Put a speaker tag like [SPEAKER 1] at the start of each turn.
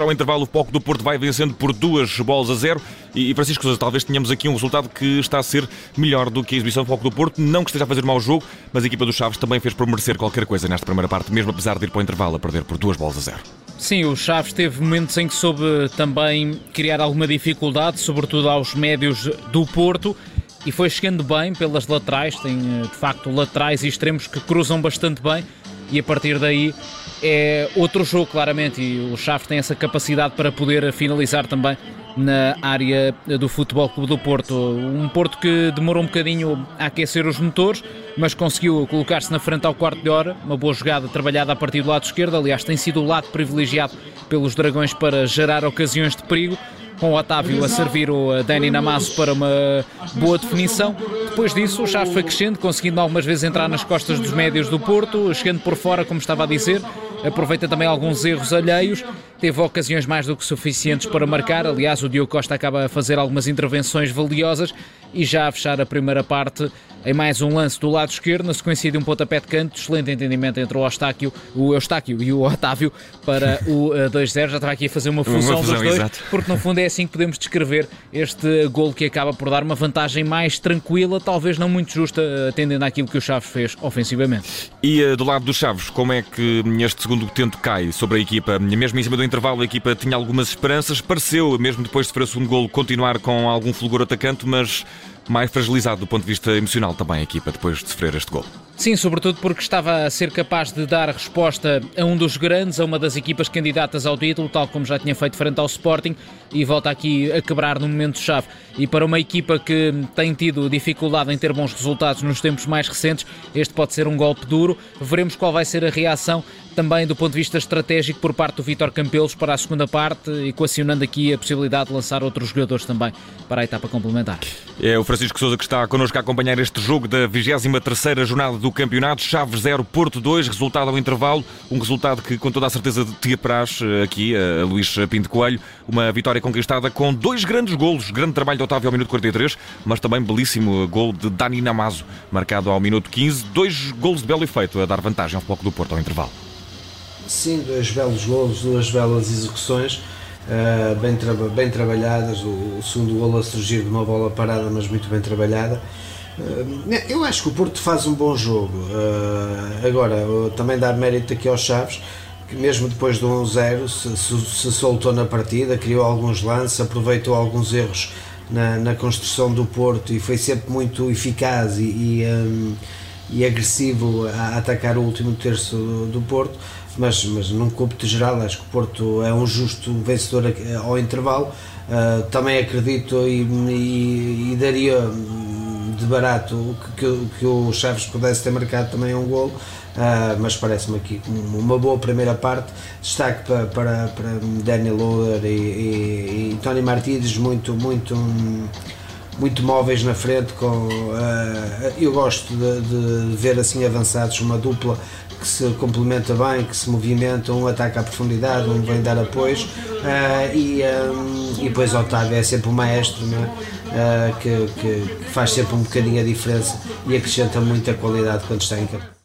[SPEAKER 1] Ao intervalo, o Foco do Porto vai vencendo por duas bolas a zero. E Francisco talvez tenhamos aqui um resultado que está a ser melhor do que a exibição do Foco do Porto. Não que esteja a fazer mau jogo, mas a equipa dos Chaves também fez por merecer qualquer coisa nesta primeira parte, mesmo apesar de ir para o intervalo a perder por duas bolas a zero.
[SPEAKER 2] Sim, o Chaves teve momentos em que soube também criar alguma dificuldade, sobretudo aos médios do Porto. E foi chegando bem pelas laterais, tem de facto laterais e extremos que cruzam bastante bem, e a partir daí é outro jogo, claramente, e o Chaves tem essa capacidade para poder finalizar também na área do Futebol Clube do Porto. Um Porto que demorou um bocadinho a aquecer os motores, mas conseguiu colocar-se na frente ao quarto de hora. Uma boa jogada trabalhada a partir do lado esquerdo. Aliás, tem sido o lado privilegiado pelos Dragões para gerar ocasiões de perigo com o Otávio a servir o Dani Namazo para uma boa definição. Depois disso, o Chaves foi crescendo, conseguindo algumas vezes entrar nas costas dos médios do Porto, chegando por fora, como estava a dizer, aproveita também alguns erros alheios, teve ocasiões mais do que suficientes para marcar. Aliás, o Diogo Costa acaba a fazer algumas intervenções valiosas e já a fechar a primeira parte em mais um lance do lado esquerdo, na sequência de um pontapé de canto, excelente entendimento entre o Eustáquio, o Eustáquio e o Otávio para o 2-0. Eh, já estava aqui a fazer uma fusão, uma fusão dos dois, exato. porque no fundo é assim que podemos descrever este golo que acaba por dar uma vantagem mais tranquila, talvez não muito justa, atendendo àquilo que o Chaves fez ofensivamente.
[SPEAKER 1] E uh, do lado dos Chaves, como é que este segundo tento cai sobre a equipa? Mesmo em cima do intervalo, a equipa tinha algumas esperanças, pareceu, mesmo depois de sofrer o segundo golo, continuar com algum fulgor atacante, mas mais fragilizado do ponto de vista emocional também a equipa depois de sofrer este gol.
[SPEAKER 2] Sim, sobretudo porque estava a ser capaz de dar resposta a um dos grandes, a uma das equipas candidatas ao título, tal como já tinha feito frente ao Sporting, e volta aqui a quebrar no momento-chave. E para uma equipa que tem tido dificuldade em ter bons resultados nos tempos mais recentes, este pode ser um golpe duro. Veremos qual vai ser a reação também do ponto de vista estratégico por parte do Vítor Campelos para a segunda parte, equacionando aqui a possibilidade de lançar outros jogadores também para a etapa complementar.
[SPEAKER 1] É o Francisco Souza que está connosco a acompanhar este jogo da 23ª jornada do campeonato. Chaves 0, Porto 2, resultado ao intervalo. Um resultado que com toda a certeza te apraz eh, aqui, a Luís Pinto Coelho. Uma vitória conquistada com dois grandes golos. Grande trabalho de Otávio ao minuto 43, mas também belíssimo gol de Dani Namazo, marcado ao minuto 15. Dois golos de belo efeito a dar vantagem ao Foco do Porto ao intervalo.
[SPEAKER 3] Sim, dois belos golos, duas belas execuções. Uh, bem, tra bem trabalhadas, o, o segundo golo a surgir de uma bola parada, mas muito bem trabalhada. Uh, eu acho que o Porto faz um bom jogo. Uh, agora, também dar mérito aqui aos Chaves, que mesmo depois do 1-0 se, se, se, soltou na partida, criou alguns lances, aproveitou alguns erros na, na construção do Porto e foi sempre muito eficaz e, e, um, e agressivo a atacar o último terço do, do Porto mas, mas num cômputo geral acho que o Porto é um justo vencedor ao intervalo. Uh, também acredito e, e, e, daria de barato que, que, que, o Chaves pudesse ter marcado também um golo, uh, mas parece-me aqui uma boa primeira parte. Destaque para, para, para Daniel Loder e, e, e Tony Martínez, muito, muito muito móveis na frente. Com, uh, eu gosto de, de, ver assim avançados uma dupla que se complementa bem, que se movimenta, um ataca à profundidade, um vem dar apoios uh, e, um, e depois Otávio é sempre o maestro é? uh, que, que, que faz sempre um bocadinho a diferença e acrescenta muita qualidade quando está em campo.